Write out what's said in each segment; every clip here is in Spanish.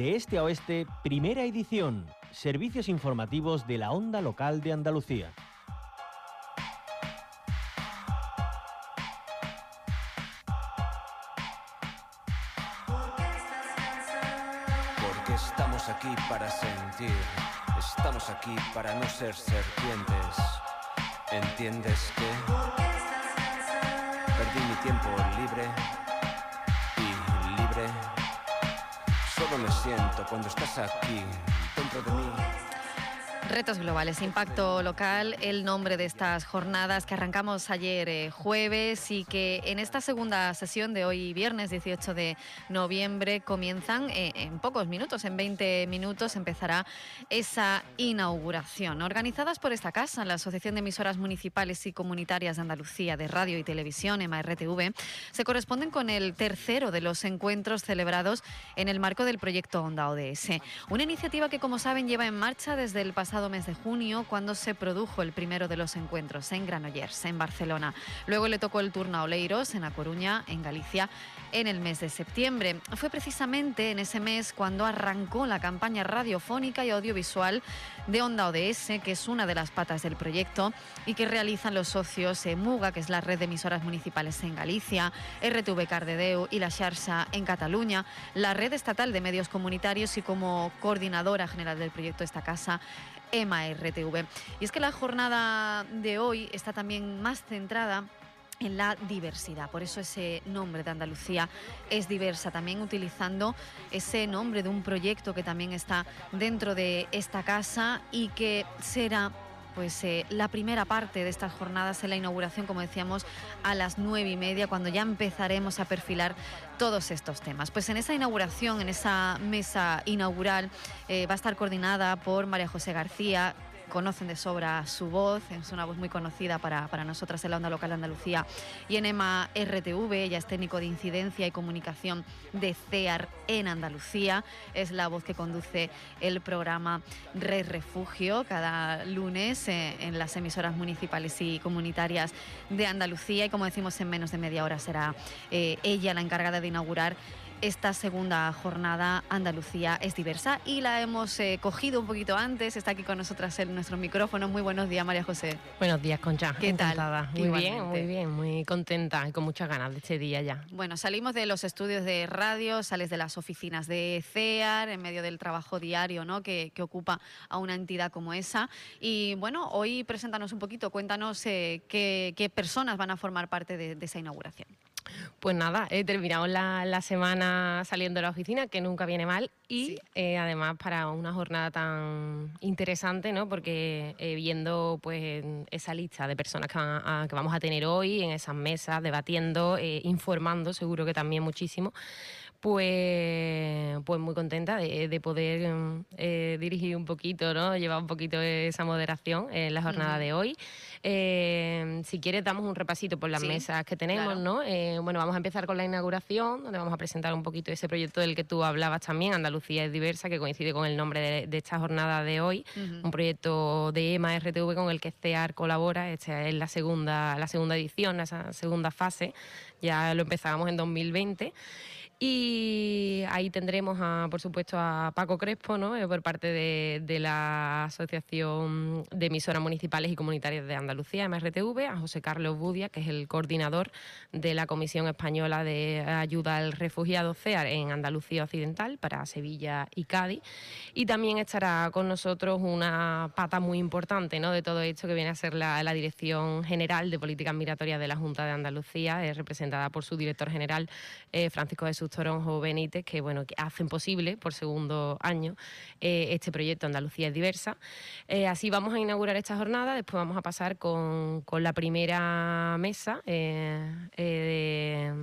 De este a oeste, primera edición. Servicios informativos de la onda local de Andalucía. Porque estamos aquí para sentir, estamos aquí para no ser serpientes. ¿Entiendes que? Perdí mi tiempo libre y libre. Solo me siento cuando estás aquí, dentro de mí. Retos globales, impacto local, el nombre de estas jornadas que arrancamos ayer eh, jueves y que en esta segunda sesión de hoy viernes 18 de noviembre comienzan eh, en pocos minutos, en 20 minutos empezará esa inauguración. Organizadas por esta casa, la Asociación de Emisoras Municipales y Comunitarias de Andalucía de Radio y Televisión, EMA-RTV, se corresponden con el tercero de los encuentros celebrados en el marco del proyecto Onda ODS. Una iniciativa que, como saben, lleva en marcha desde el pasado mes de junio, cuando se produjo el primero de los encuentros en Granollers, en Barcelona. Luego le tocó el turno a Oleiros, en A Coruña, en Galicia, en el mes de septiembre. Fue precisamente en ese mes cuando arrancó la campaña radiofónica y audiovisual de Onda ODS, que es una de las patas del proyecto y que realizan los socios MUGA, que es la red de emisoras municipales en Galicia, RTV Cardedeu y la Xarxa en Cataluña, la red estatal de medios comunitarios y como coordinadora general del proyecto esta casa, EMA RTV. Y es que la jornada de hoy está también más centrada en la diversidad. Por eso ese nombre de Andalucía es diversa, también utilizando ese nombre de un proyecto que también está dentro de esta casa y que será pues eh, la primera parte de estas jornadas en la inauguración, como decíamos, a las nueve y media, cuando ya empezaremos a perfilar todos estos temas. Pues en esa inauguración, en esa mesa inaugural, eh, va a estar coordinada por María José García, conocen de sobra su voz, es una voz muy conocida para, para nosotras en la onda local Andalucía y en EMA RTV, ella es técnico de incidencia y comunicación de CEAR en Andalucía, es la voz que conduce el programa Red Refugio cada lunes eh, en las emisoras municipales y comunitarias de Andalucía y como decimos en menos de media hora será eh, ella la encargada de inaugurar esta segunda jornada Andalucía es diversa y la hemos eh, cogido un poquito antes. Está aquí con nosotras en nuestro micrófono. Muy buenos días, María José. Buenos días, Concha. ¿Qué tal? Muy bien, muy bien, muy contenta y con muchas ganas de este día ya. Bueno, salimos de los estudios de radio, sales de las oficinas de CEAR, en medio del trabajo diario ¿no? que, que ocupa a una entidad como esa. Y bueno, hoy preséntanos un poquito, cuéntanos eh, qué, qué, personas van a formar parte de, de esa inauguración. Pues nada, eh, terminamos la, la, semana saliendo de la oficina, que nunca viene mal, y sí. eh, además para una jornada tan interesante, ¿no? Porque eh, viendo pues esa lista de personas que, van a, que, vamos a tener hoy en esas mesas, debatiendo, eh, informando, seguro que también muchísimo, pues, pues muy contenta de, de poder eh, dirigir un poquito, ¿no? llevar un poquito esa moderación en la jornada uh -huh. de hoy. Eh, si quieres, damos un repasito por las sí, mesas que tenemos. claro. ¿no? Eh, bueno, vamos a empezar con la inauguración, donde vamos a presentar un poquito ese proyecto del que tú hablabas también, Andalucía es diversa, que coincide con el nombre de, de esta jornada de hoy, uh -huh. un proyecto de EMA RTV con el que CEAR colabora. Esta es la segunda, la segunda edición, esa segunda fase. Ya lo empezábamos en 2020. Y ahí tendremos, a, por supuesto, a Paco Crespo. Eh, por parte de, la Asociación de Emisoras Municipales y Comunitarias de Andalucía, MRTV, a José Carlos Budia, que es el coordinador de la Comisión Española de Ayuda al Refugiado CEAR en Andalucía Occidental para Sevilla y Cádiz. Y también estará con nosotros una pata muy importante de todo esto que viene a ser la, Dirección General de Políticas Migratorias de la Junta de Andalucía, es representada por su director general, eh, Francisco Jesús Toronjo Benítez, que bueno, que hacen posible por segundo año eh, este proyecto Andalucía es diversa. Eh, así vamos a inaugurar esta jornada, después vamos a pasar con, con la primera mesa eh, eh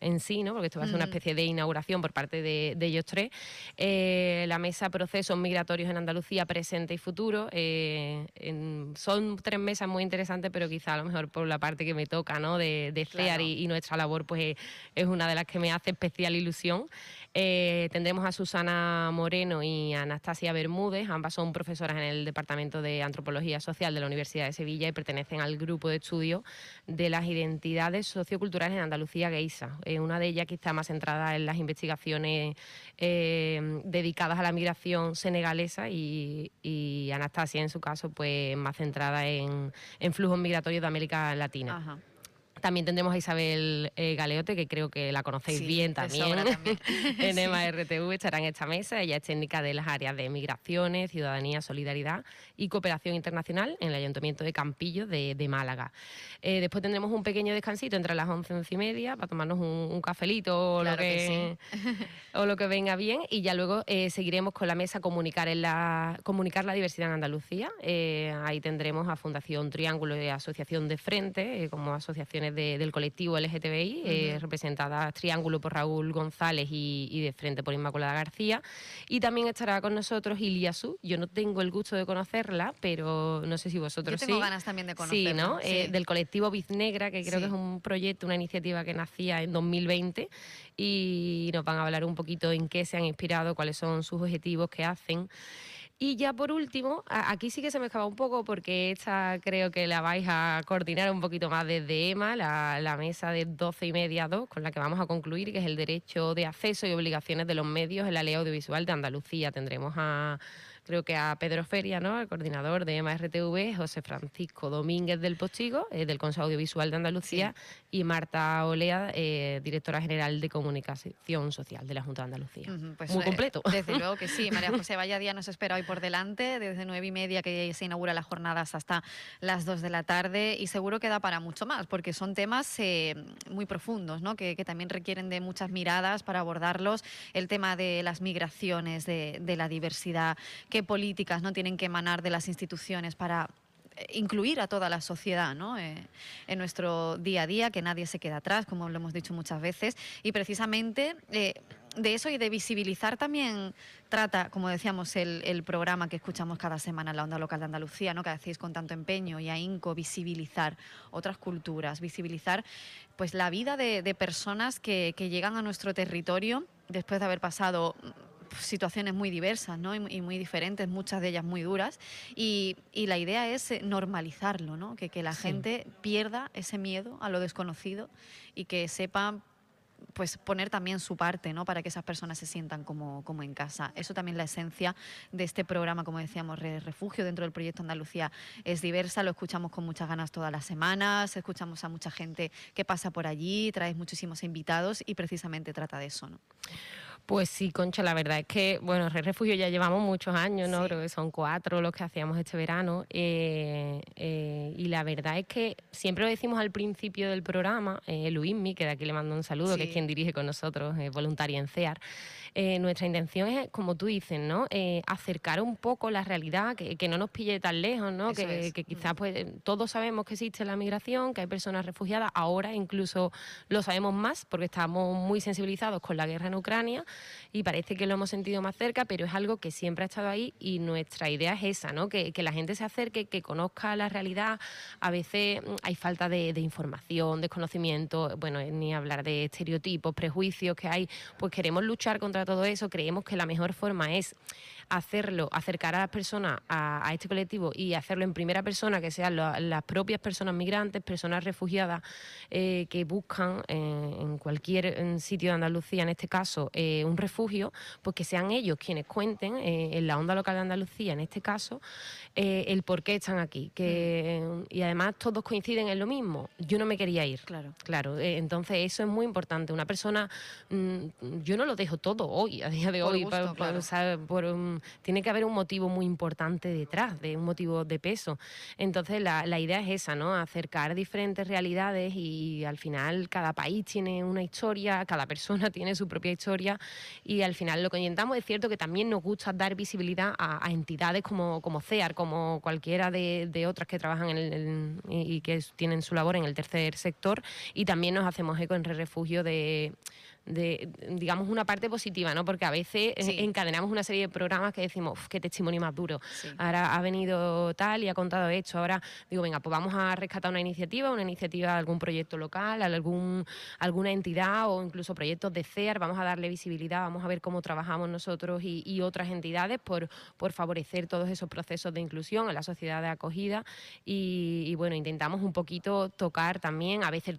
de, en sí, ¿no? porque esto va a ser mm. una especie de inauguración por parte de, de ellos tres. Eh, la mesa Procesos Migratorios en Andalucía, Presente y Futuro. En, son tres mesas muy interesantes, pero quizá a lo mejor por la parte que me toca ¿no? de, de CEAR claro. y, y, nuestra labor, pues es una de las que me hace especial ilusión. Eh, tendremos a Susana Moreno y a Anastasia Bermúdez, ambas son profesoras en el Departamento de Antropología Social de la Universidad de Sevilla pertenecen al grupo de estudio de las identidades socioculturales en Andalucía, GEISA. una de ellas quizá más centrada en las investigaciones eh, dedicadas a la migración senegalesa y, Anastasia, en su caso, pues más centrada en, en flujos migratorios de América Latina. También tendremos a Isabel eh, Galeote, que creo que la conocéis bien también, en MRTV, estará en esta mesa. Ella es técnica de las áreas de migraciones, ciudadanía, solidaridad y cooperación internacional en el Ayuntamiento de Campillo de, Málaga. Eh, después tendremos un pequeño descansito entre las once y once y media para tomarnos un, cafelito o, lo que, o lo que venga bien. Y ya luego eh, seguiremos con la mesa comunicar, en la, comunicar la diversidad en Andalucía. ahí tendremos a Fundación Triángulo y Asociación de Frente como asociaciones del colectivo LGTBI, eh, representada Triángulo por Raúl González y, de Frente por Inmaculada García. Y también estará con nosotros Ilia Su. Yo no tengo el gusto de conocerla, pero no sé si vosotros Yo tengo ganas también de conocerla. Sí, ¿no? Eh, del colectivo Biznegra, que creo que es un proyecto, una iniciativa que nacía en 2020 y nos van a hablar un poquito en qué se han inspirado, cuáles son sus objetivos, qué hacen. Y ya por último, aquí sí que se me escapa un poco porque esta creo que la vais a coordinar un poquito más desde EMA, la, mesa de 12 y media 2, con la que vamos a concluir, que es el derecho de acceso y obligaciones de los medios en la ley audiovisual de Andalucía. Tendremos a creo que a Pedro Feria, ¿no? el coordinador de MRTV, José Francisco Domínguez del Postigo, eh, del Consejo Audiovisual de Andalucía, y Marta Olea, eh, directora general de Comunicación Social de la Junta de Andalucía. pues, Muy eh, completo. desde luego que sí. María José Vaya Día nos espera hoy por delante, desde nueve y media que se inaugura las jornadas hasta las dos de la tarde, y seguro que da para mucho más, porque son temas muy profundos, ¿no? Que, también requieren de muchas miradas para abordarlos. El tema de las migraciones, de, de la diversidad, qué políticas no tienen que emanar de las instituciones para eh, incluir a toda la sociedad ¿no? Eh, en nuestro día a día, que nadie se quede atrás, como lo hemos dicho muchas veces, y precisamente eh, de eso y de visibilizar también trata, como decíamos, el, programa que escuchamos cada semana en la onda local de Andalucía, ¿no? que hacéis con tanto empeño y ahínco, visibilizar otras culturas, visibilizar pues la vida de, personas que llegan a nuestro territorio después de haber pasado situaciones muy diversas ¿no? y, muy diferentes, muchas de ellas muy duras. Y, y la idea es eh, normalizarlo, ¿no? que, que la gente pierda ese miedo a lo desconocido y que sepa pues poner también su parte, ¿no? Para que esas personas se sientan como, como en casa. Eso también es la esencia de este programa, como decíamos, Refugio dentro del proyecto Andalucía es diversa, lo escuchamos con muchas ganas todas las semanas, escuchamos a mucha gente que pasa por allí, traes muchísimos invitados y precisamente trata de eso, ¿no? Pues sí, Concha, la verdad es que, bueno, Re Refugio ya llevamos muchos años, ¿no? Creo que son cuatro los que hacíamos este verano. Eh, eh, y la verdad es que siempre lo decimos al principio del programa, eh, Luismi, que de aquí le mando un saludo, que es quien dirige con nosotros, eh, voluntaria en CEAR. Eh, nuestra intención es, como tú dices, ¿no? Eh, acercar un poco la realidad, que, no nos pille tan lejos, ¿no? Que, quizás pues todos sabemos que existe la migración, que hay personas refugiadas, ahora incluso lo sabemos más porque estamos muy sensibilizados con la guerra en Ucrania y parece que lo hemos sentido más cerca, pero es algo que siempre ha estado ahí y nuestra idea es esa, ¿no? Que, la gente se acerque, que conozca la realidad. A veces mm, hay falta de, de información, desconocimiento, bueno, ni hablar de estereotipos, prejuicios que hay, pues queremos luchar contra todo eso, creemos que la mejor forma es hacerlo, acercar a las personas a, este colectivo y hacerlo en primera persona, que sean las propias personas migrantes, personas refugiadas eh, que buscan eh, en cualquier sitio de Andalucía, en este caso, eh, un refugio, pues que sean ellos quienes cuenten en la onda local de Andalucía, en este caso, el por qué están aquí. Que, y además todos coinciden en lo mismo. Yo no me quería ir. Claro. Claro. entonces eso es muy importante. Una persona, mm, yo no lo dejo todo hoy, a día de hoy, por, tiene que haber un motivo muy importante detrás, de un motivo de peso. Entonces la, idea es esa, ¿no? Acercar diferentes realidades y al final cada país tiene una historia, cada persona tiene su propia historia y al final lo que intentamos es cierto que también nos gusta dar visibilidad a, entidades como, CEAR, como cualquiera de, otras que trabajan en el, y que tienen su labor en el tercer sector y también nos hacemos eco en refugio de de, digamos, una parte positiva, ¿no? Porque a veces encadenamos una serie de programas que decimos, qué testimonio más duro. Ahora ha venido tal y ha contado esto. Ahora digo, venga, pues vamos a rescatar una iniciativa, una iniciativa de algún proyecto local, algún, alguna entidad o incluso proyectos de CEAR, vamos a darle visibilidad, vamos a ver cómo trabajamos nosotros y, otras entidades por, por favorecer todos esos procesos de inclusión en la sociedad de acogida y, bueno, intentamos un poquito tocar también, a veces,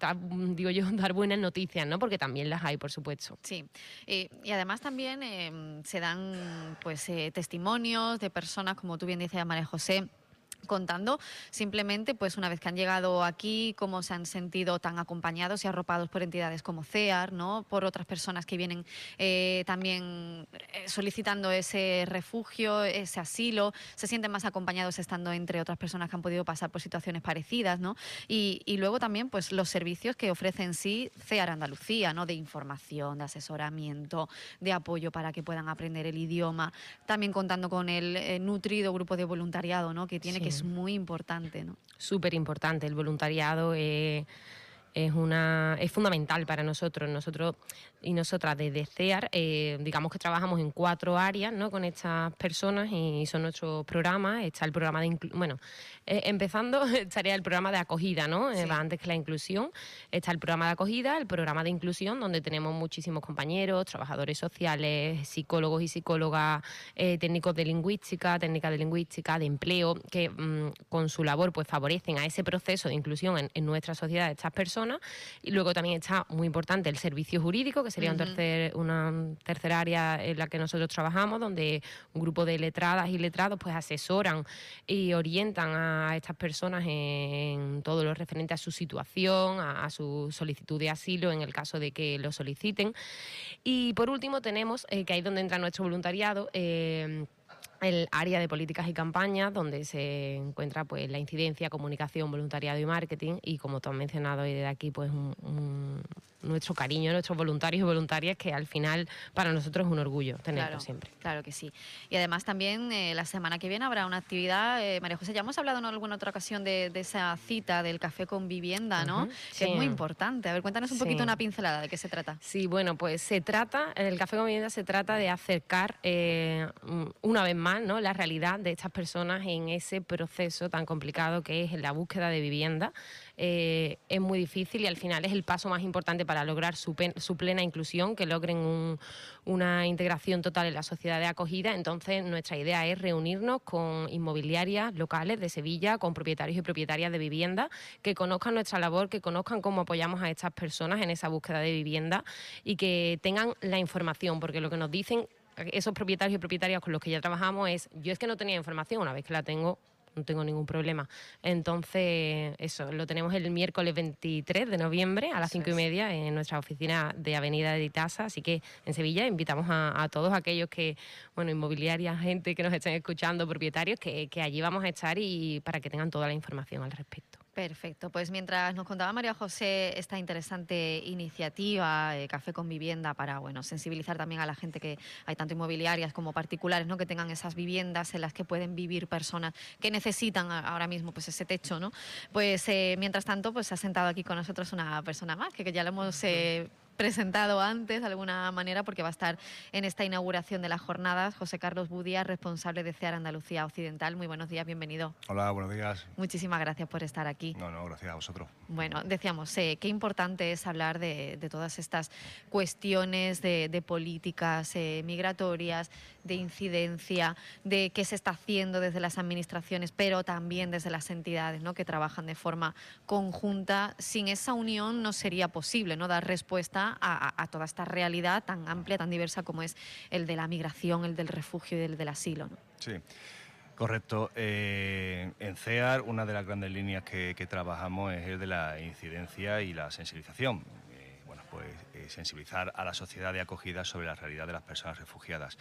digo yo, dar buenas noticias, ¿no? Porque también las hay, por supuesto. Sí, y además también em, se dan pues eh, testimonios de personas, como tú bien dices, María José, contando simplemente pues una vez que han llegado aquí cómo se han sentido tan acompañados y arropados por entidades como CEAR, ¿no? por otras personas que vienen eh, también eh, solicitando ese refugio, ese asilo, se sienten más acompañados estando entre otras personas que han podido pasar por situaciones parecidas, ¿no? Y, luego también pues los servicios que ofrecen sí CEAR Andalucía, ¿no? de información, de asesoramiento, de apoyo para que puedan aprender el idioma, también contando con el eh, nutrido grupo de voluntariado ¿no? que tiene que es muy importante, ¿no? Súper importante. El voluntariado es, es, una, es fundamental para nosotros. Nosotros y nosotras desde CEAR, eh, digamos que trabajamos en cuatro áreas ¿no? con estas personas y son nuestros programas. Está el programa de bueno, eh, empezando estaría el programa de acogida, ¿no? Eh, antes que la inclusión. Está el programa de acogida, el programa de inclusión, donde tenemos muchísimos compañeros, trabajadores sociales, psicólogos y psicólogas, técnicos de lingüística, técnicas de lingüística, de empleo, que mm, con su labor pues favorecen a ese proceso de inclusión en, en nuestra sociedad de estas personas. Y luego también está muy importante el servicio jurídico que sería un tercer, una tercera área en la que nosotros trabajamos, donde un grupo de letradas y letrados pues asesoran y orientan a estas personas en todo lo referente a su situación, a, su solicitud de asilo en el caso de que lo soliciten. Y por último tenemos, eh, que ahí es donde entra nuestro voluntariado, eh, el área de políticas y campañas, donde se encuentra pues la incidencia, comunicación, voluntariado y marketing, y como tú has mencionado hoy de aquí, pues nuestro cariño, nuestros voluntarios y voluntarias, que al final para nosotros es un orgullo tenerlo siempre. Claro que sí. Y además también eh, la semana que viene habrá una actividad, eh, María José, ya hemos hablado en alguna otra ocasión de, esa cita del café con vivienda, ¿no? Que es muy importante. A ver, cuéntanos un poquito una pincelada de qué se trata. Sí, bueno, pues se trata, el café con vivienda se trata de acercar eh, una vez más ¿no? la realidad de estas personas en ese proceso tan complicado que es la búsqueda de vivienda. Eh, es muy difícil y al final es el paso más importante para lograr su, plena inclusión, que logren una integración total en la sociedad de acogida. Entonces, nuestra idea es reunirnos con inmobiliarias locales de Sevilla, con propietarios y propietarias de vivienda, que conozcan nuestra labor, que conozcan cómo apoyamos a estas personas en esa búsqueda de vivienda y que tengan la información, porque lo que nos dicen esos propietarios y propietarias con los que ya trabajamos es, yo es que no tenía información, una vez que la tengo, no tengo ningún problema. Entonces, eso, lo tenemos el miércoles 23 de noviembre a las cinco y media en nuestra oficina de Avenida de Itasa, así que en Sevilla invitamos a, todos aquellos que, bueno, inmobiliarias, gente que nos estén escuchando, propietarios, que, que allí vamos a estar y para que tengan toda la información al respecto. Perfecto, pues mientras nos contaba María José esta interesante iniciativa, eh, Café con Vivienda, para bueno, sensibilizar también a la gente que hay tanto inmobiliarias como particulares, ¿no? que tengan esas viviendas en las que pueden vivir personas que necesitan ahora mismo pues ese techo, ¿no? Pues eh, mientras tanto, pues ha sentado aquí con nosotros una persona más, que, ya lo hemos eh, presentado antes de alguna manera porque va a estar en esta inauguración de las jornadas. José Carlos Budia, responsable de CEAR Andalucía Occidental. Muy buenos días, bienvenido. Hola, buenos días. Muchísimas gracias por estar aquí. No, no, gracias a vosotros. Bueno, decíamos, eh, qué importante es hablar de, todas estas cuestiones de, políticas eh, migratorias, de incidencia, de qué se está haciendo desde las administraciones, pero también desde las entidades ¿no? que trabajan de forma conjunta. Sin esa unión no sería posible ¿no? dar respuesta a, toda esta realidad tan amplia, tan diversa como es el de la migración, el del refugio y el del asilo. Sí. Correcto. Eh, en CEAR una de las grandes líneas que, trabajamos es el de la incidencia y la sensibilización. Eh, bueno, pues eh, sensibilizar a la sociedad de acogida sobre la realidad de las personas refugiadas.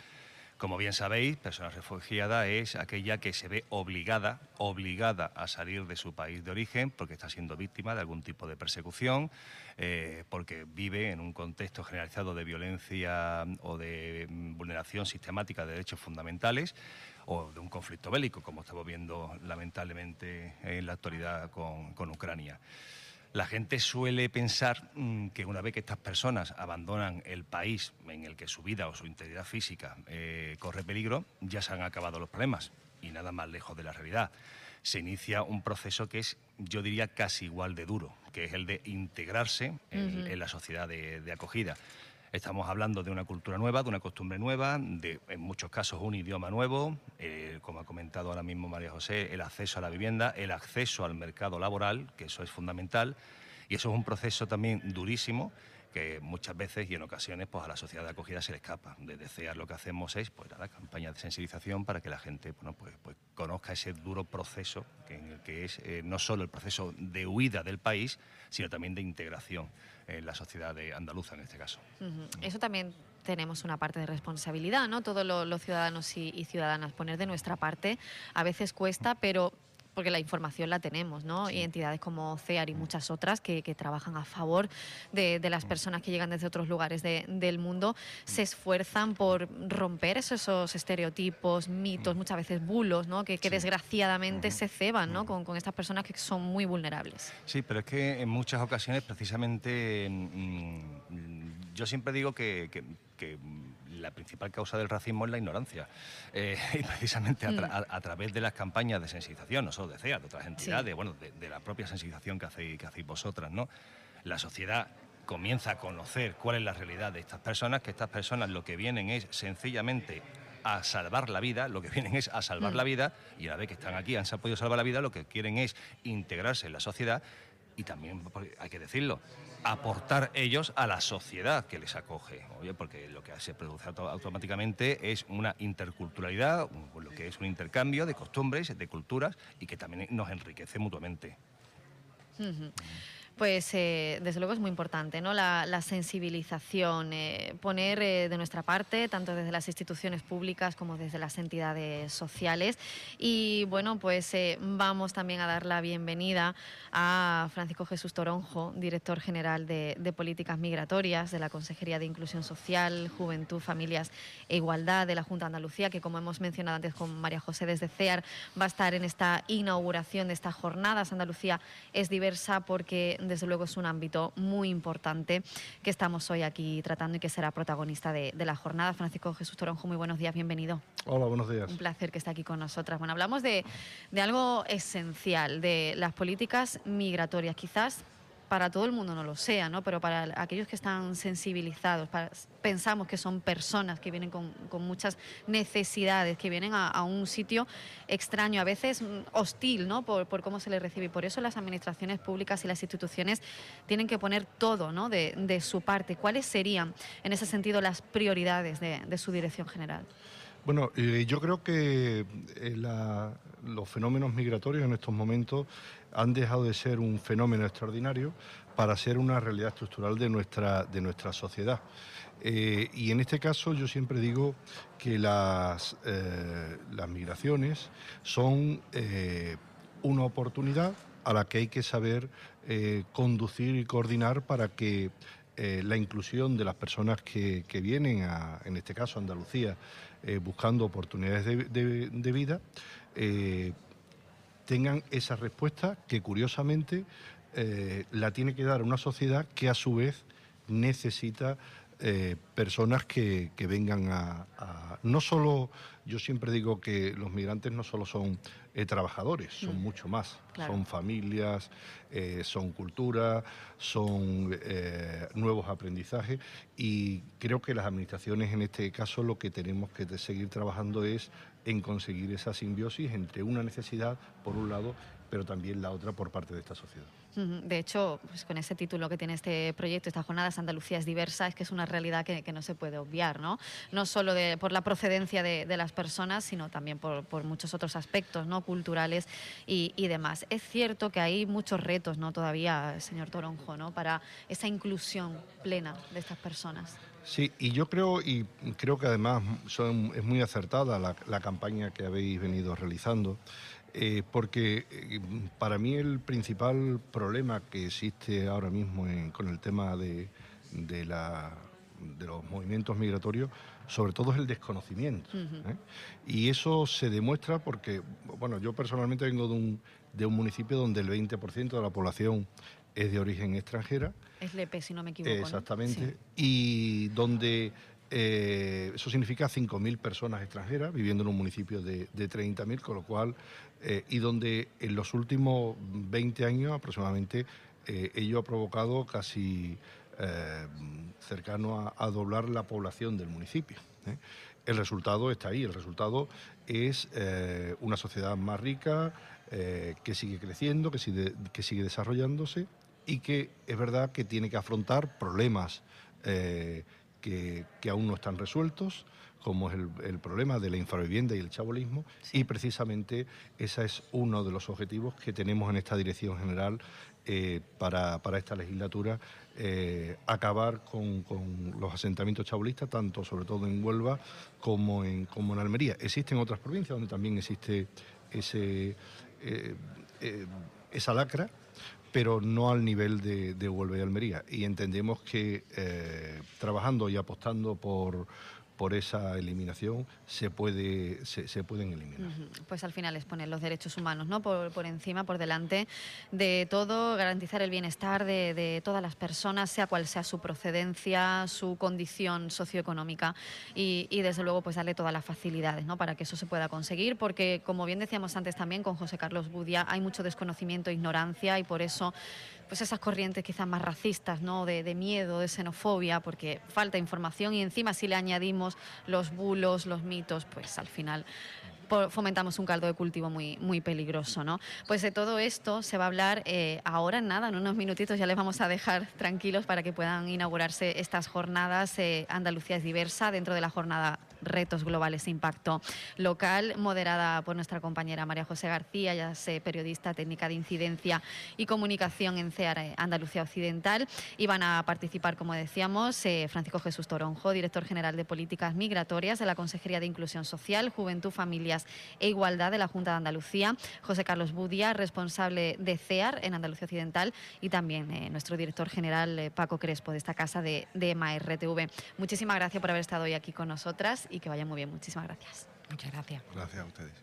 Como bien sabéis, persona refugiada es aquella que se ve obligada, obligada a salir de su país de origen porque está siendo víctima de algún tipo de persecución, eh, porque vive en un contexto generalizado de violencia o de vulneración sistemática de derechos fundamentales o de un conflicto bélico, como estamos viendo lamentablemente en la actualidad con Ucrania. La gente suele pensar mm, que una vez que estas personas abandonan el país en el que su vida o su integridad física eh, corre peligro, ya se han acabado los problemas y nada más lejos de la realidad. Se inicia un proceso que es, yo diría, casi igual de duro, que es el de integrarse en, la sociedad de acogida. Estamos hablando de una cultura nueva, de una costumbre nueva, de en muchos casos un idioma nuevo, eh, como ha comentado ahora mismo María José, el acceso a la vivienda, el acceso al mercado laboral, que eso es fundamental, y eso es un proceso también durísimo que muchas veces y en ocasiones pues a la sociedad de acogida se le escapa. Desde CEAR lo que hacemos es pues nada, campaña de sensibilización para que la gente bueno, pues, pues conozca ese duro proceso que, en el que es eh, no solo el proceso de huida del país, sino también de integración en la sociedad de andaluza en este caso. Eso también tenemos una parte de responsabilidad, ¿no? Todos los ciudadanos y, ciudadanas poner de nuestra parte. A veces cuesta, pero porque la información la tenemos, ¿no? Y entidades como CEAR y muchas otras que, trabajan a favor de, las personas que llegan desde otros lugares del mundo, se esfuerzan por romper esos, estereotipos, mitos, muchas veces bulos, ¿no? Que, desgraciadamente se ceban, ¿no? Con, estas personas que son muy vulnerables. Sí, pero es que en muchas ocasiones precisamente mm, yo siempre digo que la principal causa del racismo es la ignorancia. Eh, y precisamente mm. a, través de las campañas de sensibilización, no solo de CEA, de otras entidades, bueno, de, la propia sensibilización que hacéis, que hacéis vosotras, ¿no? La sociedad comienza a conocer cuál es la realidad de estas personas, que estas personas lo que vienen es sencillamente a salvar la vida, lo que vienen es a salvar mm. la vida, y a la vez que están aquí, han podido salvar la vida, lo que quieren es integrarse en la sociedad y también, hay que decirlo, aportar ellos a la sociedad que les acoge, porque lo que se produce automáticamente es una interculturalidad, lo que es un intercambio de costumbres, de culturas y que también nos enriquece mutuamente. Pues eh, desde luego es muy importante, ¿no? La, sensibilización, eh, poner eh, de nuestra parte, tanto desde las instituciones públicas como desde las entidades sociales. Y bueno, pues vamos también a dar la bienvenida a Francisco Jesús Toronjo, director general de, Políticas Migratorias de la Consejería de Inclusión Social, Juventud, Familias e Igualdad de la Junta de Andalucía, que como hemos mencionado antes con María José desde CEAR, va a estar en esta inauguración de estas jornadas. Andalucía es diversa porque desde luego es un ámbito muy importante que estamos hoy aquí tratando y que será protagonista de, la jornada. Francisco Jesús Toronjo, muy buenos días, bienvenido. Hola, buenos días. Un placer que esté aquí con nosotras. Bueno, hablamos de, de algo esencial, de las políticas migratorias. Quizás para todo el mundo no lo sea, ¿no? pero para aquellos que están sensibilizados, pensamos que son personas que vienen con, muchas necesidades, que vienen a, un sitio extraño, a veces mm, hostil ¿no? por, cómo se les recibe. Y por eso las administraciones públicas y las instituciones tienen que poner todo ¿no? de, su parte. ¿Cuáles serían, en ese sentido, las prioridades de, su dirección general? Bueno, yo creo que eh, los fenómenos migratorios en estos momentos han dejado de ser un fenómeno extraordinario para ser una realidad estructural de nuestra, de nuestra sociedad. Eh, y en este caso yo siempre digo que las, eh, las migraciones son eh, una oportunidad a la que hay que saber conducir y coordinar para que la inclusión de las personas que, vienen, a, en este caso Andalucía, buscando oportunidades de, de vida, tengan esa respuesta que curiosamente eh, la tiene que dar una sociedad que a su vez necesita eh, personas que, vengan a, No solo, yo siempre digo que los migrantes no solo son eh, trabajadores, son mm. mucho más. Son familias, son cultura, son nuevos aprendizajes y creo que las administraciones en este caso lo que tenemos que seguir trabajando es en conseguir esa simbiosis entre una necesidad, por un lado, pero también la otra por parte de esta sociedad. De hecho, pues con ese título que tiene este proyecto, esta jornada Andalucía es diversa, es que es una realidad que, no se puede obviar, ¿no? No solo por la procedencia de, las personas, sino también por, muchos otros aspectos, ¿no? Culturales y, demás. Es cierto que hay muchos retos, ¿no? Todavía, señor Toronjo, ¿no? Para esa inclusión plena de estas personas. Sí, y yo creo, y creo que además es muy acertada la, campaña que habéis venido realizando, eh, porque eh, para mí el principal problema que existe ahora mismo con el tema de, los movimientos migratorios, sobre todo es el desconocimiento. ¿eh? Y eso se demuestra porque, bueno, yo personalmente vengo de un, de un municipio donde el 20% de la población es de origen extranjera. Es LEPE, si no me equivoco. Exactamente. Y donde eh, eso significa 5.000 personas extranjeras viviendo en un municipio de, de 30.000, con lo cual, eh, y donde en los últimos 20 años aproximadamente eh, ello ha provocado casi cercano a, doblar la población del municipio. El resultado está ahí, el resultado es una sociedad más rica, que sigue creciendo, que sigue, que sigue desarrollándose y que es verdad que tiene que afrontar problemas que, aún no están resueltos, como es el, problema de la infravivienda y el chabolismo, y precisamente ese es uno de los objetivos que tenemos en esta dirección general eh, para, esta legislatura, eh, acabar con, los asentamientos chabolistas, tanto sobre todo en Huelva como en, como en Almería. Existen otras provincias donde también existe ese, eh, esa lacra, pero no al nivel de, de Huelva y Almería. Y entendemos que eh, trabajando y apostando por, por esa eliminación se, puede, se, pueden eliminar. Pues al final es poner los derechos humanos ¿no? por, por encima, por delante de todo, garantizar el bienestar de, de, todas las personas, sea cual sea su procedencia, su condición socioeconómica y, y, desde luego pues darle todas las facilidades ¿no? para que eso se pueda conseguir, porque como bien decíamos antes también con José Carlos Budia, hay mucho desconocimiento, ignorancia y por eso pues esas corrientes quizás más racistas, ¿no? De, miedo, de xenofobia, porque falta información y encima si le añadimos los bulos, los mitos, pues al final fomentamos un caldo de cultivo muy, muy peligroso. ¿no? Pues de todo esto se va a hablar eh, ahora en nada, en unos minutitos ya les vamos a dejar tranquilos para que puedan inaugurarse estas jornadas. Eh, Andalucía es diversa dentro de la jornada Retos Globales e Impacto Local, moderada por nuestra compañera María José García, ya sé, periodista técnica de incidencia y comunicación en CEAR eh, Andalucía Occidental. Y van a participar, como decíamos, Francisco Jesús Toronjo, director general de Políticas Migratorias de la Consejería de Inclusión Social, Juventud, Familia e Igualdad de la Junta de Andalucía, José Carlos Budia, responsable de CEAR en Andalucía Occidental, y también eh, nuestro director general eh, Paco Crespo de esta casa de, de MARTV. Muchísimas gracias por haber estado hoy aquí con nosotras y que vaya muy bien. Muchísimas gracias. Muchas gracias. Gracias a ustedes.